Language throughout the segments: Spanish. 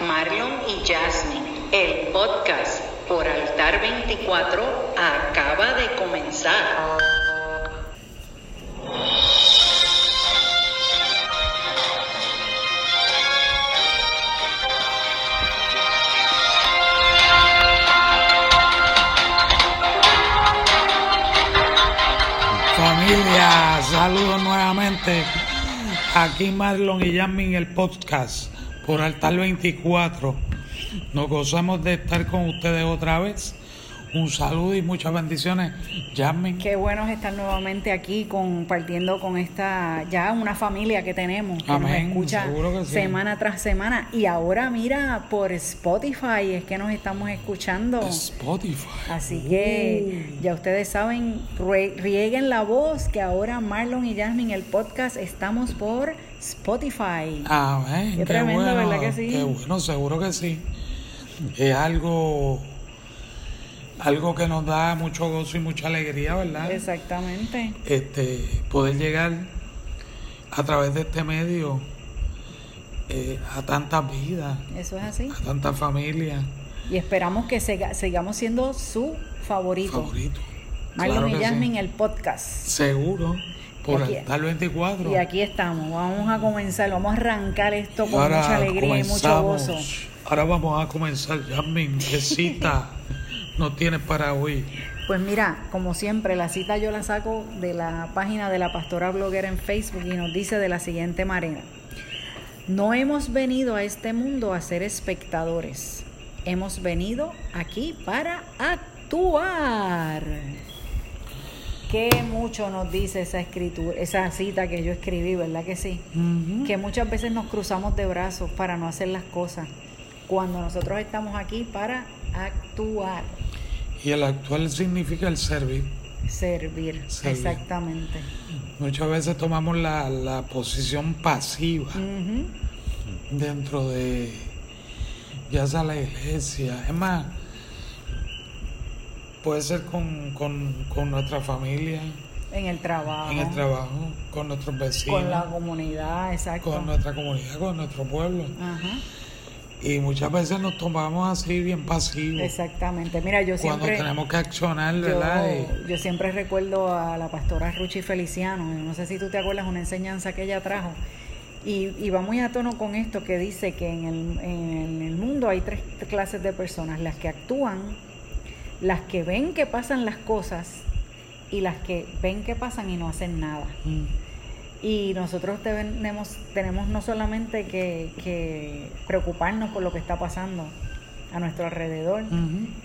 Marlon y Jasmine, el podcast por Altar 24 acaba de comenzar. Familia, saludos nuevamente. Aquí Marlon y Jasmine el podcast por Altar 24. Nos gozamos de estar con ustedes otra vez. Un saludo y muchas bendiciones. Jasmine. Qué bueno es estar nuevamente aquí compartiendo con esta ya una familia que tenemos que Amén, nos escucha seguro que sí. semana tras semana y ahora mira por Spotify es que nos estamos escuchando. Spotify. Así que ya ustedes saben, rieguen la voz que ahora Marlon y Jasmine el podcast estamos por Spotify. Amén. Qué Qué, tremendo, bueno. ¿verdad que sí? Qué bueno, seguro que sí. Es algo, algo que nos da mucho gozo y mucha alegría, ¿verdad? Exactamente. este, poder llegar a través de este medio eh, a tantas vidas, Eso es así. a tantas familias Y esperamos que sega- sigamos siendo su favorito. favoritos. Marlon Claro y sí. Jasmine el podcast. Seguro, por aquí- Altar 24. Y aquí estamos, vamos a comenzar, vamos a arrancar esto con mucha alegría y mucho gozo. Ahora vamos a comenzar, Jasmine, cita no tienes para hoy. Pues mira, como siempre, la cita yo la saco de la página de la pastora bloguera en Facebook y nos dice de la siguiente manera. No hemos venido a este mundo a ser espectadores, hemos venido aquí para actuar. Qué mucho nos dice esa escritura, esa cita que yo escribí, ¿verdad que sí? Que muchas veces nos cruzamos de brazos para no hacer las cosas, cuando nosotros estamos aquí para actuar, Y el actual significa el servir. servir, Servir. exactamente. Muchas veces tomamos la, la posición pasiva. Dentro de ya sea la iglesia, es más, puede ser con, con, con nuestra familia, En el trabajo, en el trabajo, con nuestros vecinos, con la comunidad, exacto. con nuestra comunidad, con nuestro pueblo. Ajá, Y muchas veces nos tomamos así bien pasivos exactamente. Mira, yo cuando siempre tenemos que accionar, yo, ¿verdad? Y- yo siempre recuerdo a la pastora Ruchi Feliciano, no sé si tú te acuerdas una enseñanza que ella trajo. Y, y va muy a tono con esto que dice que en el, en el mundo hay tres clases de personas, las que actúan, las que ven que pasan las cosas y las que ven que pasan y no hacen nada. Mm, Y nosotros tenemos, tenemos no solamente que, que preocuparnos por lo que está pasando a nuestro alrededor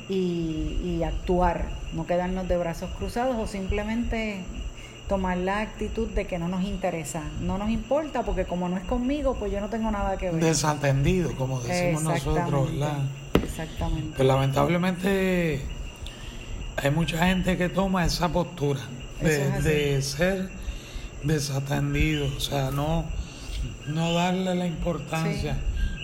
y, y actuar, no quedarnos de brazos cruzados o simplemente tomar la actitud de que no nos interesa, no nos importa porque como no es conmigo, pues yo no tengo nada que ver. Desatendido, como decimos nosotros, ¿verdad? Exactamente. Pues lamentablemente hay mucha gente que toma esa postura de, es de ser desatendido, o sea, no, no darle la importancia,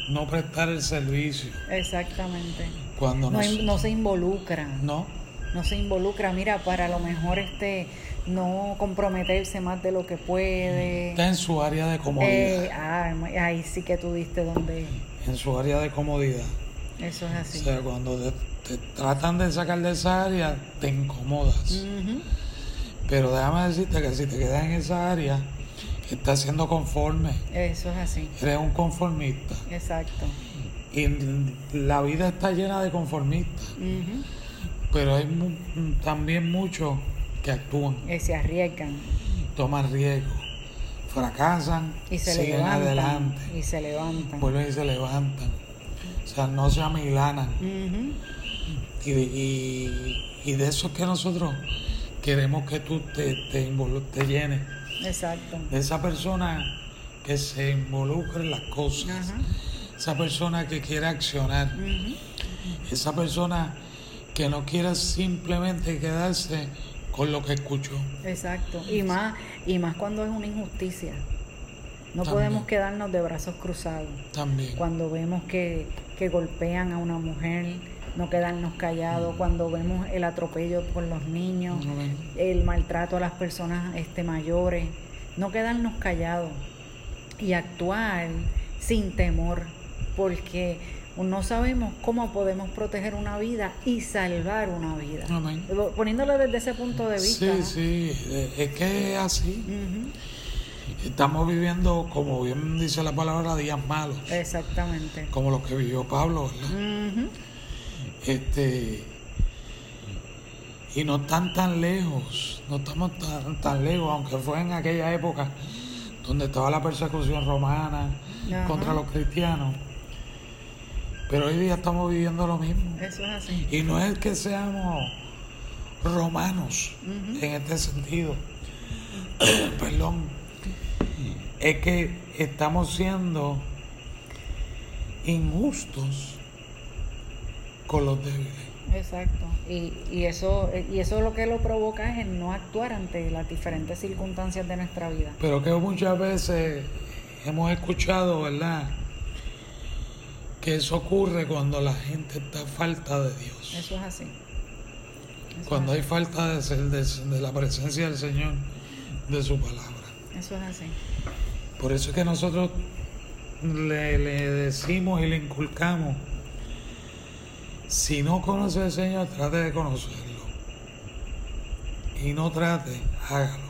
no prestar el servicio Exactamente. cuando No, nos- no se involucra. no, no se involucra, mira, para lo mejor este no comprometerse más de lo que puede. está en su área de comodidad, Eh, ah, ahí sí que tú diste donde en su área de comodidad. eso es O así. sea, cuando te, te tratan de sacar de esa área, te incomodas. Ujú, Pero déjame decirte que si te quedas en esa área, estás siendo conforme, Eso es así. eres un conformista. Exacto. Y la vida está llena de conformistas, pero hay mu- también muchos que actúan, que se arriesgan toman riesgos, fracasan, y se siguen levantan adelante, y se levantan. vuelven y se levantan. O sea, no se amilanan. Y, y- y de eso es que nosotros queremos que tú te, te, te llenes. Exacto. De esa persona que se involucra en las cosas. Ajá. Esa persona que quiere accionar. Ujú, Esa persona que no quiere simplemente quedarse con lo que escuchó. Exacto. Y más y más cuando es una injusticia. No También. podemos quedarnos de brazos cruzados. También. cuando vemos que, que golpean a una mujer, no quedarnos callados, cuando vemos el atropello por los niños, el maltrato a las personas este, mayores, no quedarnos callados y actuar sin temor, porque no sabemos cómo podemos proteger una vida y salvar una vida. Amén. Poniéndolo desde ese punto de vista. Sí, ¿no? sí, eh, es que es así. Estamos viviendo, como bien dice la palabra, días malos, Exactamente. como los que vivió Pablo, ¿verdad? Este, y no están tan lejos, no estamos tan, tan lejos, aunque fue en aquella época donde estaba la persecución romana Ajá. contra los cristianos. Pero hoy día estamos viviendo lo mismo. Eso es así. Y no es que seamos romanos en este sentido. Perdón. Es que estamos siendo injustos con los débiles. Exacto. Y, y eso y eso lo que lo provoca es el no actuar ante las diferentes circunstancias de nuestra vida. Pero que muchas veces hemos escuchado, ¿verdad? Que eso ocurre cuando la gente está falta de Dios. Eso es así. Eso Cuando hay falta de, ser- de, de la presencia del Señor, de su palabra. Eso es así. Por eso es que nosotros le, le decimos y le inculcamos, si no conoce al Señor, trate de conocerlo. Y no trate, hágalo.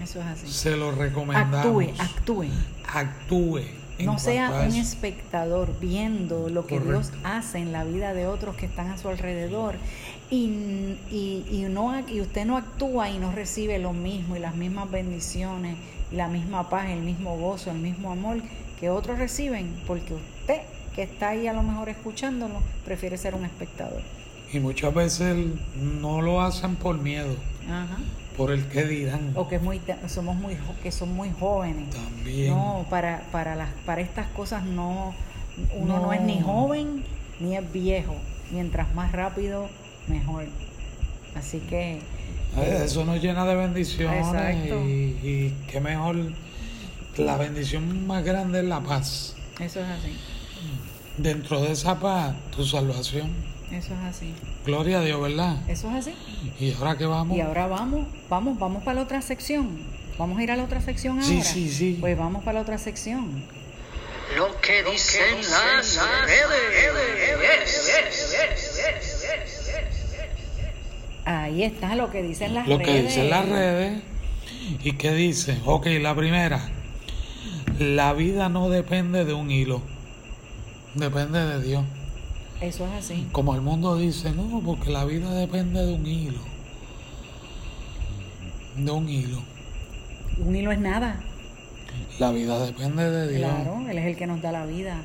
Eso es así. Se lo recomendamos. Actúe, actúe. Actúe. No sea un espectador viendo lo que Correcto. Dios hace en la vida de otros que están a su alrededor y, y, y no, y usted no actúa y no recibe lo mismo y las mismas bendiciones, y la misma paz, el mismo gozo, el mismo amor que otros reciben porque usted que está ahí a lo mejor escuchándolo prefiere ser un espectador. Y muchas veces no lo hacen por miedo, Ajá. por el que dirán. O que es muy somos muy que son muy jóvenes. También. No, para, para, las, para estas cosas no, uno no. es ni joven ni es viejo. Mientras más rápido, mejor. Así que Eh, Eso nos llena de bendiciones Exacto. y, y qué mejor. La bendición más grande es la paz. eso es así. Dentro de esa paz, tu salvación. Eso es así. Gloria a Dios, ¿verdad? Eso es así. Y ahora que vamos. Y ahora vamos, vamos, vamos para la otra sección. Vamos a ir a la otra sección ahora. Sí, sí, sí. Pues vamos para la otra sección. Lo que dicen las Ahí está lo que dicen las Lo redes. que dicen las redes. ¿Y qué dicen? Ok, la primera. La vida no depende de un hilo. Depende de Dios. Eso es así. Como el mundo dice, no, porque la vida depende de un hilo. De un hilo. Un hilo es nada. La vida depende de Dios. Claro, Él es el que nos da la vida.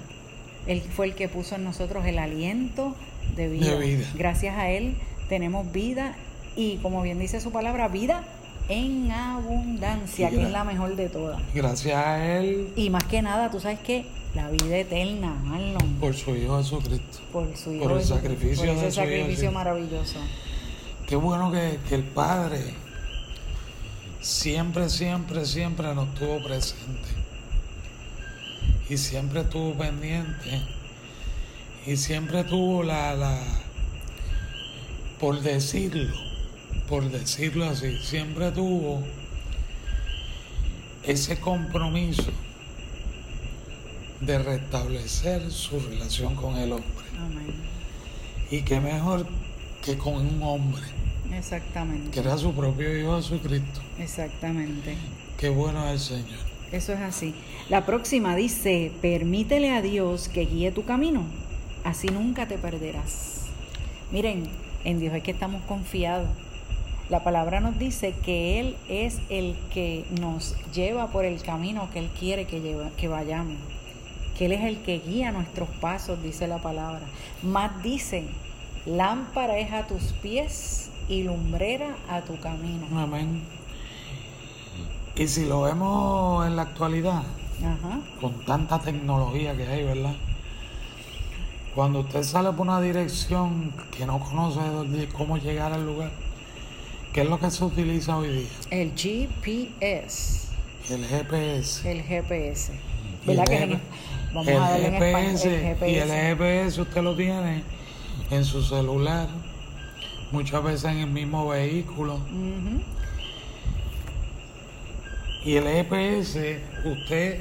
Él fue el que puso en nosotros el aliento de vida. De vida. Gracias a Él tenemos vida y, como bien dice su palabra, vida en abundancia, que es la mejor de todas. Gracias a Él Y más que nada, tú sabes que la vida eterna, Marlon, por su Hijo Jesucristo. por su Hijo por el sacrificio por ese de su Hijo, sacrificio maravilloso. Qué bueno que, que el Padre siempre, siempre, siempre nos tuvo presente. Y siempre estuvo pendiente. Y siempre tuvo la, la, por decirlo, por decirlo así, siempre tuvo ese compromiso de restablecer su relación con el hombre. Amén. Y qué mejor que con un hombre, que Exactamente. era su propio Hijo Jesucristo. Exactamente. Qué bueno es el Señor. Eso es así. La próxima dice, permítele a Dios que guíe tu camino, así nunca te perderás. Miren, en Dios es que estamos confiados. La palabra nos dice que Él es el que nos lleva por el camino que Él quiere que, lleva- que vayamos. Que Él es el que guía nuestros pasos, dice la palabra. Más dice, lámpara es a tus pies y lumbrera a tu camino. Amén. Y si lo vemos en la actualidad, Ajá. con tanta tecnología que hay, ¿verdad? Cuando usted sale por una dirección que no conoce cómo llegar al lugar, ¿qué es lo que se utiliza hoy día? El GPS. El GPS. El GPS. El ¿Verdad que en- vamos el a darle en GPS, el GPS. Y el GPS usted lo tiene en su celular, muchas veces en el mismo vehículo. Y el GPS usted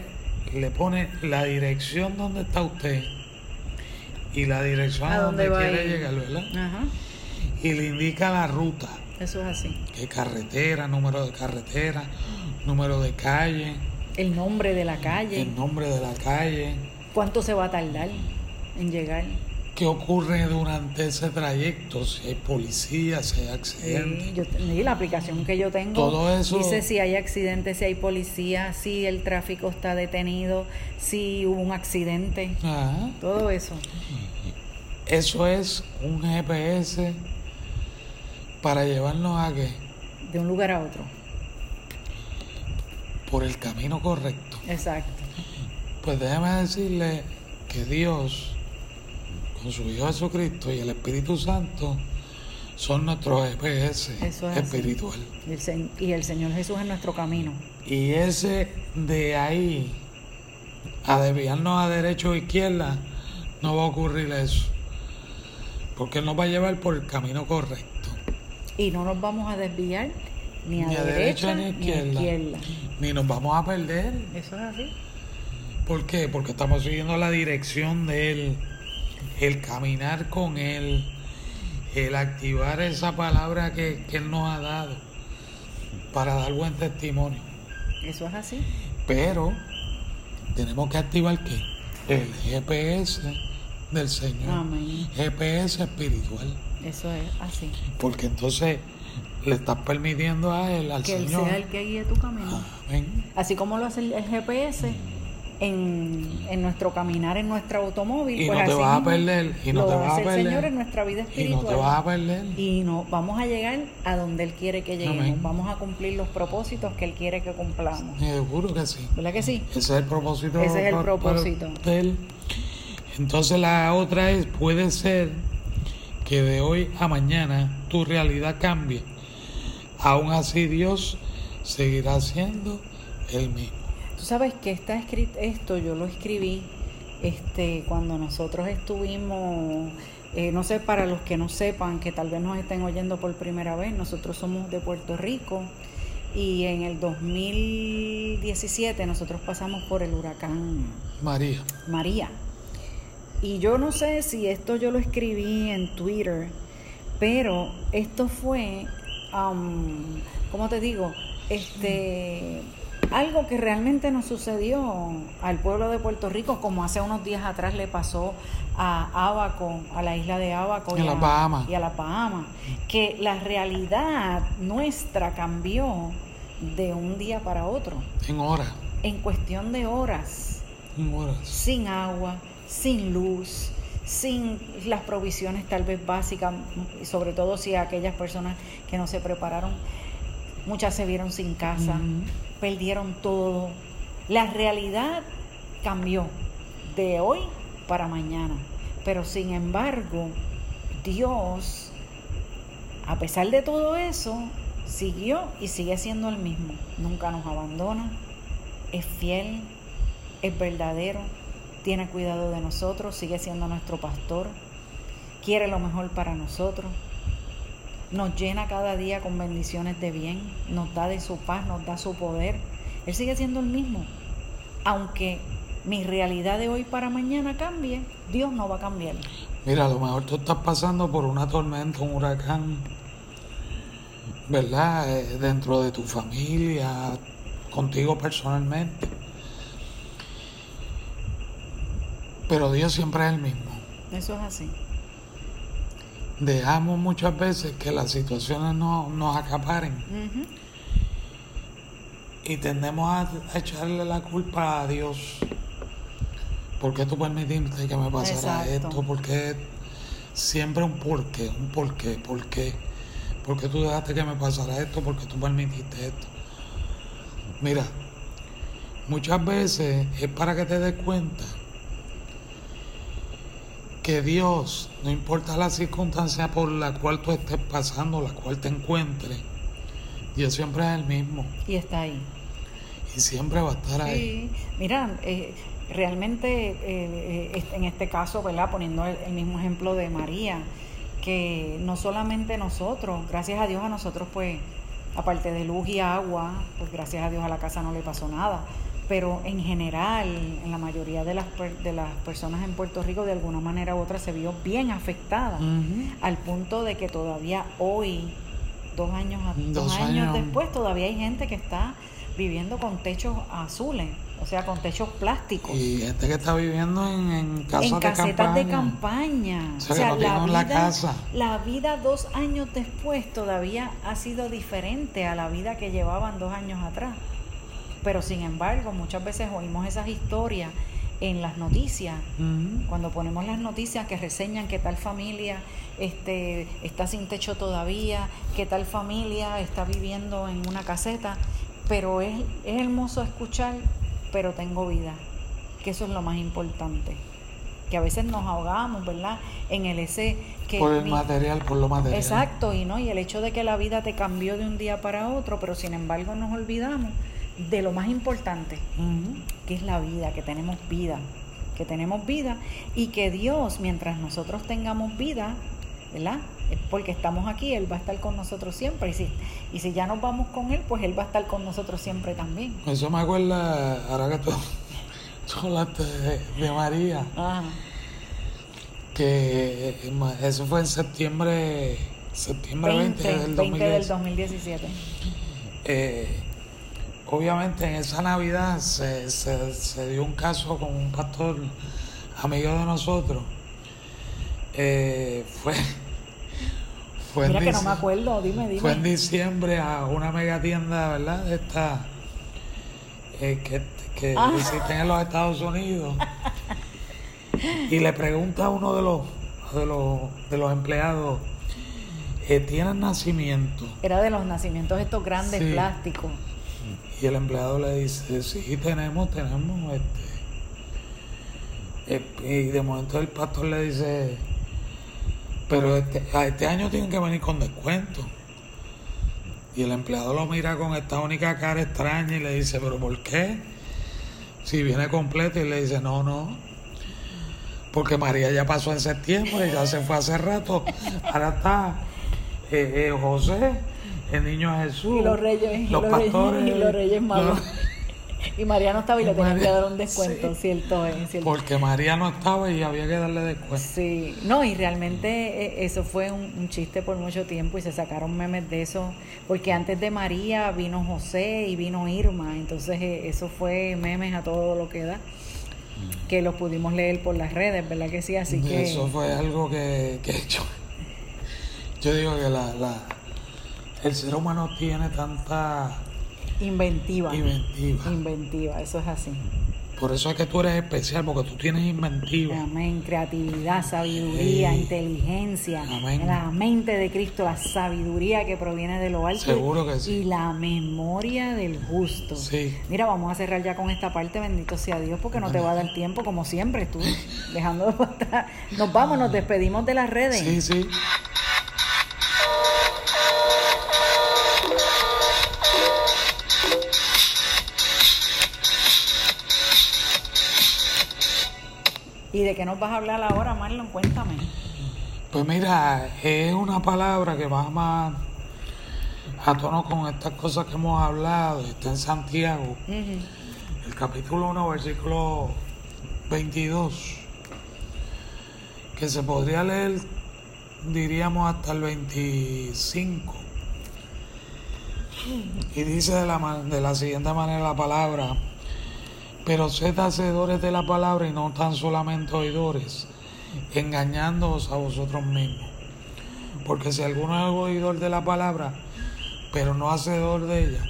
le pone la dirección donde está usted y la dirección a, ¿A donde, quiere llegar, ¿verdad? Ajá, Y le indica la ruta, eso es así. qué carretera, número de carretera, número de calle, El nombre de la calle, el nombre de la calle, cuánto se va a tardar en llegar. qué ocurre durante ese trayecto, si hay policía, si hay accidentes. Sí, yo, y la aplicación que yo tengo Todo eso- dice si hay accidentes, si hay policía, si el tráfico está detenido, si hubo un accidente, Ajá. todo eso. Eso es un GPS para llevarnos a que De un lugar a otro. por el camino correcto. Exacto. Pues déjeme decirle que Dios, con su Hijo Jesucristo y el Espíritu Santo, son nuestros Eso es espiritual. Y el, Sen- y el Señor Jesús es nuestro camino. Y ese de ahí a desviarnos a derecha o izquierda, no va a ocurrir eso. Porque Él nos va a llevar por el camino correcto. Y no nos vamos a desviar ni a, derecha, ni a izquierda. Ni nos vamos a perder. Eso es así. ¿Por qué? Porque estamos siguiendo la dirección de Él, el caminar con Él, el activar esa palabra que, que Él nos ha dado para dar buen testimonio. Eso es así. Pero tenemos que activar qué? El GPS del Señor. Amén. GPS espiritual. Eso es así. Porque entonces le estás permitiendo a Él, al Que Él Señor. sea el que guíe tu camino. Amén. Así como lo hace el, GPS en, en nuestro caminar en nuestro automóvil. Y pues no te así vas a perder, y no lo te vas a hace el perder. Señor en nuestra vida Y no espiritual. te vas a perder. Y no, vamos a llegar a donde Él quiere que lleguemos. Amén. Vamos a cumplir los propósitos que Él quiere que cumplamos. Seguro que sí. ¿Verdad que sí? Ese es el propósito. Ese es el propósito. de él. Entonces la otra es, puede ser que de hoy a mañana tu realidad cambie. Aún así Dios seguirá siendo el mismo. Tú sabes que está escrito esto, yo lo escribí este, cuando nosotros estuvimos, eh, no sé, para los que no sepan, que tal vez nos estén oyendo por primera vez, nosotros somos de Puerto Rico y en el 2017 nosotros pasamos por el huracán María. María. Y yo no sé si esto yo lo escribí en Twitter, pero esto fue, um, ¿cómo te digo? Este, algo que realmente nos sucedió al pueblo de Puerto Rico, como hace unos días atrás le pasó a Abaco, a la isla de Abaco y las a- Bahamas. y a la Bahamas, que la realidad nuestra cambió de un día para otro, En horas. en cuestión de horas En horas. sin agua, sin luz, sin las provisiones tal vez básicas, y sobre todo si aquellas personas que no se prepararon, muchas se vieron sin casa, perdieron todo. La realidad cambió de hoy para mañana, pero sin embargo, Dios, a pesar de todo eso, siguió y sigue siendo el mismo. Nunca nos abandona, es fiel, es verdadero, tiene cuidado de nosotros, sigue siendo nuestro pastor, quiere lo mejor para nosotros, nos llena cada día con bendiciones de bien, nos da de su paz, nos da su poder. Él sigue siendo el mismo. Aunque mi realidad de hoy para mañana cambie, Dios no va a cambiar. Mira, a lo mejor tú estás pasando por una tormenta, un huracán, ¿verdad? Eh, dentro de tu familia, contigo personalmente. Pero Dios siempre es el mismo. Eso es así. Dejamos muchas veces que las situaciones no, nos acaparen y tendemos a, a echarle la culpa a Dios. ¿Por qué tú permitiste que me pasara Exacto. esto? ¿Por qué siempre un porqué? Un porqué, ¿por qué? ¿Por qué tú dejaste que me pasara esto? ¿Por qué tú permitiste esto? Mira, muchas veces es para que te des cuenta que Dios, no importa la circunstancia por la cual tú estés pasando, la cual te encuentres, Dios siempre es el mismo Y está ahí. y siempre va a estar ahí. Mira, eh, realmente eh, eh, en este caso, ¿verdad? Poniendo el, el mismo ejemplo de María, que no solamente nosotros, gracias a Dios a nosotros, pues, aparte de luz y agua, pues gracias a Dios a la casa no le pasó nada, pero en general, en la mayoría de las, de las personas en Puerto Rico, de alguna manera u otra, se vio bien afectada, al punto de que todavía hoy, dos años, dos, años, después, todavía hay gente que está viviendo con techos azules. O sea, con techos plásticos. Y este que está viviendo en, en casas en casetas de campaña. O sea, la, vida, la, casa. la vida dos años después todavía ha sido diferente a la vida que llevaban dos años atrás. Pero sin embargo, muchas veces oímos esas historias en las noticias, cuando ponemos las noticias que reseñan que tal familia este, está sin techo todavía, que tal familia está viviendo en una caseta, pero es, es hermoso escuchar, pero tengo vida, que eso es lo más importante que a veces nos ahogamos, ¿verdad? En el ese que por el material, por lo material. Exacto, y no, y el hecho de que la vida te cambió de un día para otro, pero sin embargo nos olvidamos de lo más importante, que es la vida, que tenemos vida, que tenemos vida y que Dios, mientras nosotros tengamos vida, ¿verdad? Es porque estamos aquí, Él va a estar con nosotros siempre. Y si, y si ya nos vamos con Él, pues Él va a estar con nosotros siempre también. Eso me acuerda, ahora que tú, hablaste de, María, que eso fue en septiembre, septiembre 20, del, 20 del 2017. Eh, obviamente en esa Navidad se, se, dio un caso con un pastor amigo de nosotros. Eh, fue fue Mira que no me acuerdo, dime, dime. Fue en diciembre a una mega tienda, ¿verdad? Esta eh, que, que ah. existen en los Estados Unidos. y le pregunta a uno de los de los, de los empleados, eh, ¿tienen nacimiento? Era de los nacimientos estos grandes plásticos. Y el empleado le dice, sí, tenemos, tenemos. Este, y de momento el pastor le dice, pero este, a este año tienen que venir con descuento. Y el empleado lo mira con esta única cara extraña y le dice, pero ¿por qué? Si viene completo y le dice, no, no. Porque María ya pasó en septiembre, ya se fue hace rato. Ahora está eh, eh, José el niño Jesús, y los reyes, los, pastores, y los reyes magos. Y María no estaba y le tenían que dar un descuento, cierto, es, cierto. Porque María no estaba y había que darle descuento. Sí, no, y realmente eh, eso fue un, chiste por mucho tiempo y se sacaron memes de eso, porque antes de María vino José y vino Irma, entonces eh, eso fue memes a todo lo que da, que los pudimos leer por las redes, ¿verdad que sí? Así que... Eso fue algo que, que yo, yo digo que la, la el ser humano tiene tanta inventiva. Inventiva. Inventiva, eso es así. Por eso es que tú eres especial, porque tú tienes inventiva. Amén. Creatividad, sabiduría, inteligencia. Amén. La mente de Cristo, la sabiduría que proviene de lo alto. Seguro que sí. Y la memoria del justo. Sí. Mira, vamos a cerrar ya con esta parte. Bendito sea Dios, porque no te va a dar tiempo, como siempre, tú dejando de Nos vamos, nos despedimos de las redes. Sí, sí. ¿Y de qué nos vas a hablar ahora, Marlon? Cuéntame. Pues mira, es una palabra que va más a tono con estas cosas que hemos hablado. Está en Santiago, el capítulo 1, versículo 22, que se podría leer, diríamos, hasta el 25. Y dice de la, de la siguiente manera la palabra pero sed hacedores de la palabra y no tan solamente oidores, engañándoos a vosotros mismos. Porque si alguno es oidor de la palabra, pero no hacedor de ella,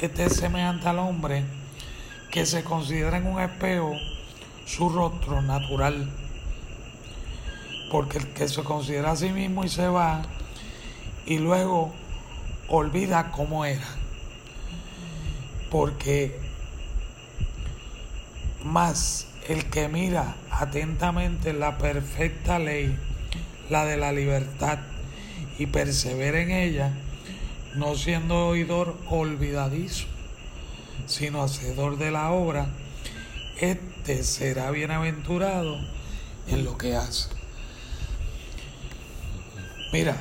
este es semejante al hombre que se considera en un espejo su rostro natural. Porque el que se considera a sí mismo y se va, y luego olvida cómo era. Porque mas el que mira atentamente la perfecta ley, la de la libertad, y persevera en ella, no siendo oidor olvidadizo, sino hacedor de la obra, éste será bienaventurado en lo que hace. Mira,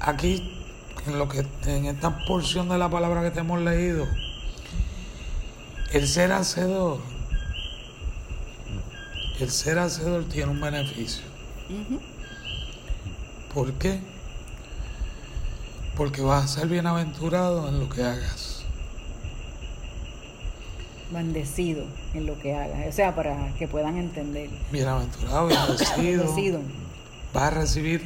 aquí en lo que en esta porción de la palabra que te hemos leído, El ser hacedor, el ser hacedor tiene un beneficio. ¿Por qué? Porque vas a ser bienaventurado en lo que hagas. Bendecido en lo que hagas. O sea, para que puedan entender. Bienaventurado, bendecido. Bendecido. Vas a recibir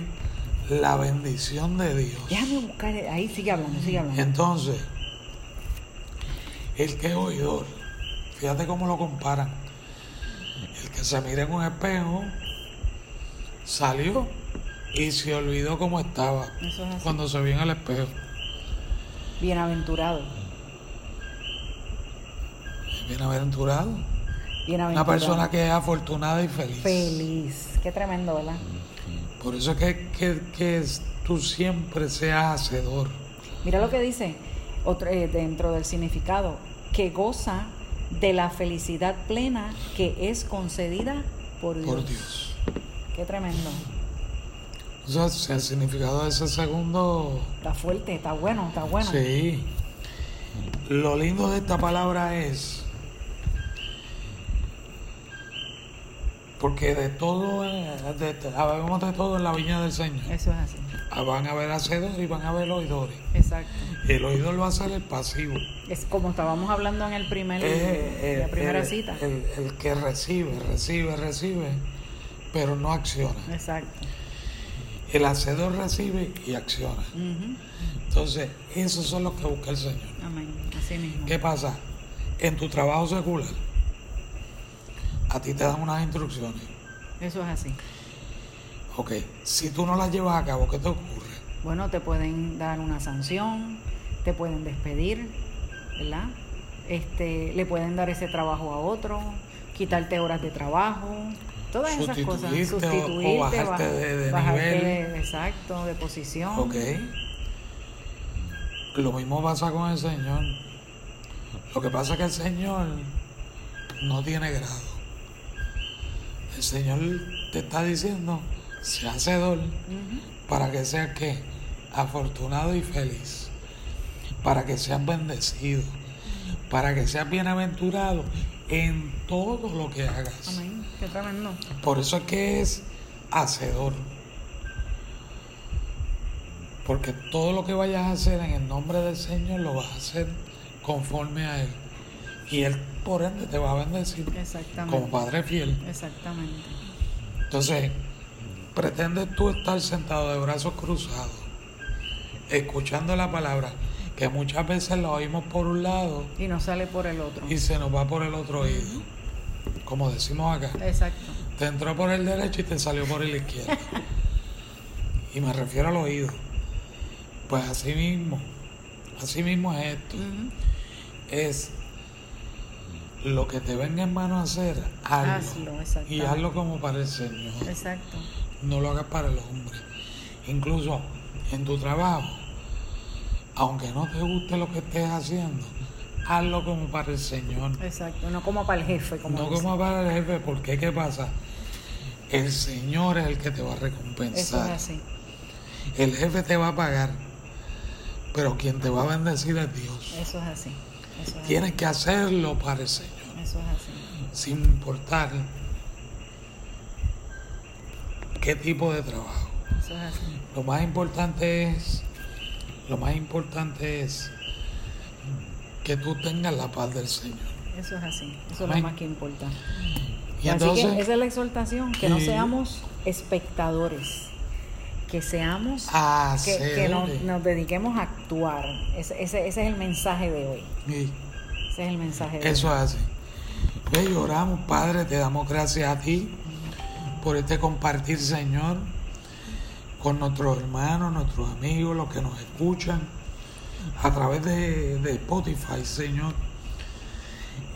la bendición de Dios. Déjame buscar. Ahí sigue hablando, sigue hablando. Entonces, el que es oidor, fíjate cómo lo comparan. El que se mira en un espejo salió y se olvidó cómo estaba es cuando se vio en el espejo. Bienaventurado. Bienaventurado. Bienaventurado. Una persona que es afortunada y feliz. Feliz. Qué tremendo, ¿verdad? Por eso es que, que, que tú siempre seas hacedor. Mira lo que dice otro, eh, dentro del significado, que goza de la felicidad plena que es concedida por Dios. por Dios. Qué tremendo. O sea, el significado de ese segundo, Está fuerte, está bueno, está bueno. sí. Lo lindo de esta palabra es porque de todo, de, de- habemos de todo en la viña del Señor. Eso es así. Ah, Van a haber hacedores y van a haber oidores. Exacto. El oidor va a ser el pasivo. Es como estábamos hablando en el primer, Eh, la eh, primera el- cita. El, el que recibe, recibe, recibe, pero no acciona. Exacto. El hacedor recibe y acciona. Entonces, esos son los que busca el Señor. Amén. Así mismo. ¿Qué pasa? En tu trabajo secular, a ti te dan unas instrucciones. Eso es así. Ok, si tú no las llevas a cabo, ¿qué te ocurre? Bueno, te pueden dar una sanción, te pueden despedir, ¿verdad? Este, le pueden dar ese trabajo a otro, quitarte horas de trabajo, todas esas cosas. Sustituirte o- o bajarte baja- de- de bajarte nivel. de- exacto, de posición. Ok. Lo mismo pasa con el Señor. Lo que pasa es que el Señor no tiene grado. El Señor te está diciendo, sea hacedor, Ujú. para que seas que afortunado y feliz, para que seas bendecido, para que seas bienaventurado en todo lo que hagas. Amén. Qué tremendo. Por eso es que es hacedor. Porque todo lo que vayas a hacer en el nombre del Señor lo vas a hacer conforme a Él. Y Él por ende te va a bendecir Exactamente. como Padre fiel. Exactamente. Entonces, pretendes tú estar sentado de brazos cruzados, escuchando la palabra, que muchas veces la oímos por un lado Y no sale por el otro. y se nos va por el otro oído. Como decimos acá. Exacto. Te entró por el derecho y te salió por el izquierdo. y me refiero al oído. Pues así mismo, así mismo es esto. Es lo que te venga en mano a hacer, hazlo. Hazlo, y hazlo como para el Señor. Exacto. No lo hagas para el hombre. Incluso en tu trabajo, aunque no te guste lo que estés haciendo, hazlo como para el Señor. Exacto. No como para el jefe, como No como para el jefe, porque ¿qué pasa? El Señor es el que te va a Eso es recompensar. así. El jefe te va a pagar, pero quien te va a bendecir es Dios. Eso es así. Eso es así. Tienes que hacerlo para el Señor, Eso es así. sin importar qué tipo de trabajo. Eso es así. Lo más importante es, lo más importante es que tú tengas la paz del Señor. Eso es así. Eso es lo más que importa. Y así entonces, que esa es la exhortación, que no seamos espectadores, que seamos, que, que nos, dediquemos a actuar. Ese, ese, ese es el mensaje de hoy. Ese es el mensaje de Eso hoy. es así. Ve y oramos, Padre, te damos gracias a ti por este compartir, Señor, con nuestros hermanos, nuestros amigos, los que nos escuchan a través de, de Spotify, Señor.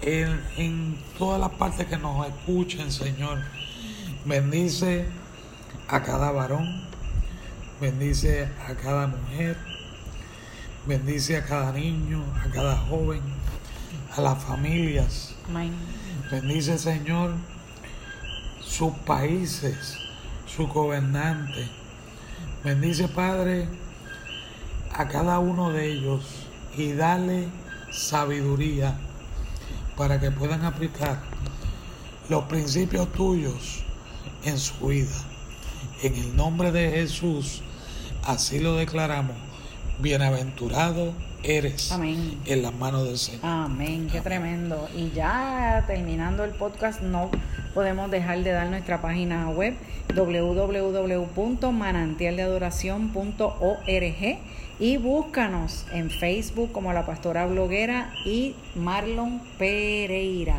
En, en todas las partes que nos escuchen, Señor. Bendice a cada varón, bendice a cada mujer, bendice a cada niño, a cada joven, a las familias. Amén. Bendice, Señor, sus países, sus gobernantes. Bendice, Padre, a cada uno de ellos y dale sabiduría para que puedan aplicar los principios tuyos en su vida. En el nombre de Jesús, así lo declaramos. Bienaventurado eres Amén. en las manos del Señor. Amén, qué tremendo. Y ya terminando el podcast, no podemos dejar de dar nuestra página web www.manantialdeadoración.org y búscanos en Facebook como la pastora bloguera y Marlon Pereira.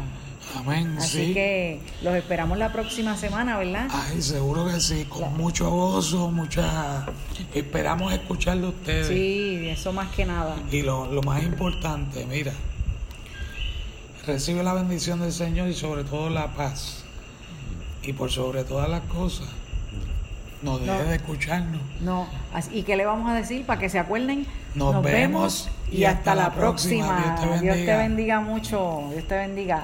Amén. Así sí. que los esperamos la próxima semana, ¿verdad? Ay, seguro que sí, con mucho gozo, mucha... Esperamos escuchar de ustedes. Sí, eso más que nada. Y lo, lo más importante, mira, recibe la bendición del Señor y sobre todo la paz. Y por sobre todas las cosas, no dejes No. de escucharnos. No, ¿y qué le vamos a decir para que se acuerden? Nos vemos y hasta la próxima. Dios te Dios te bendiga. bendiga mucho. Dios te bendiga.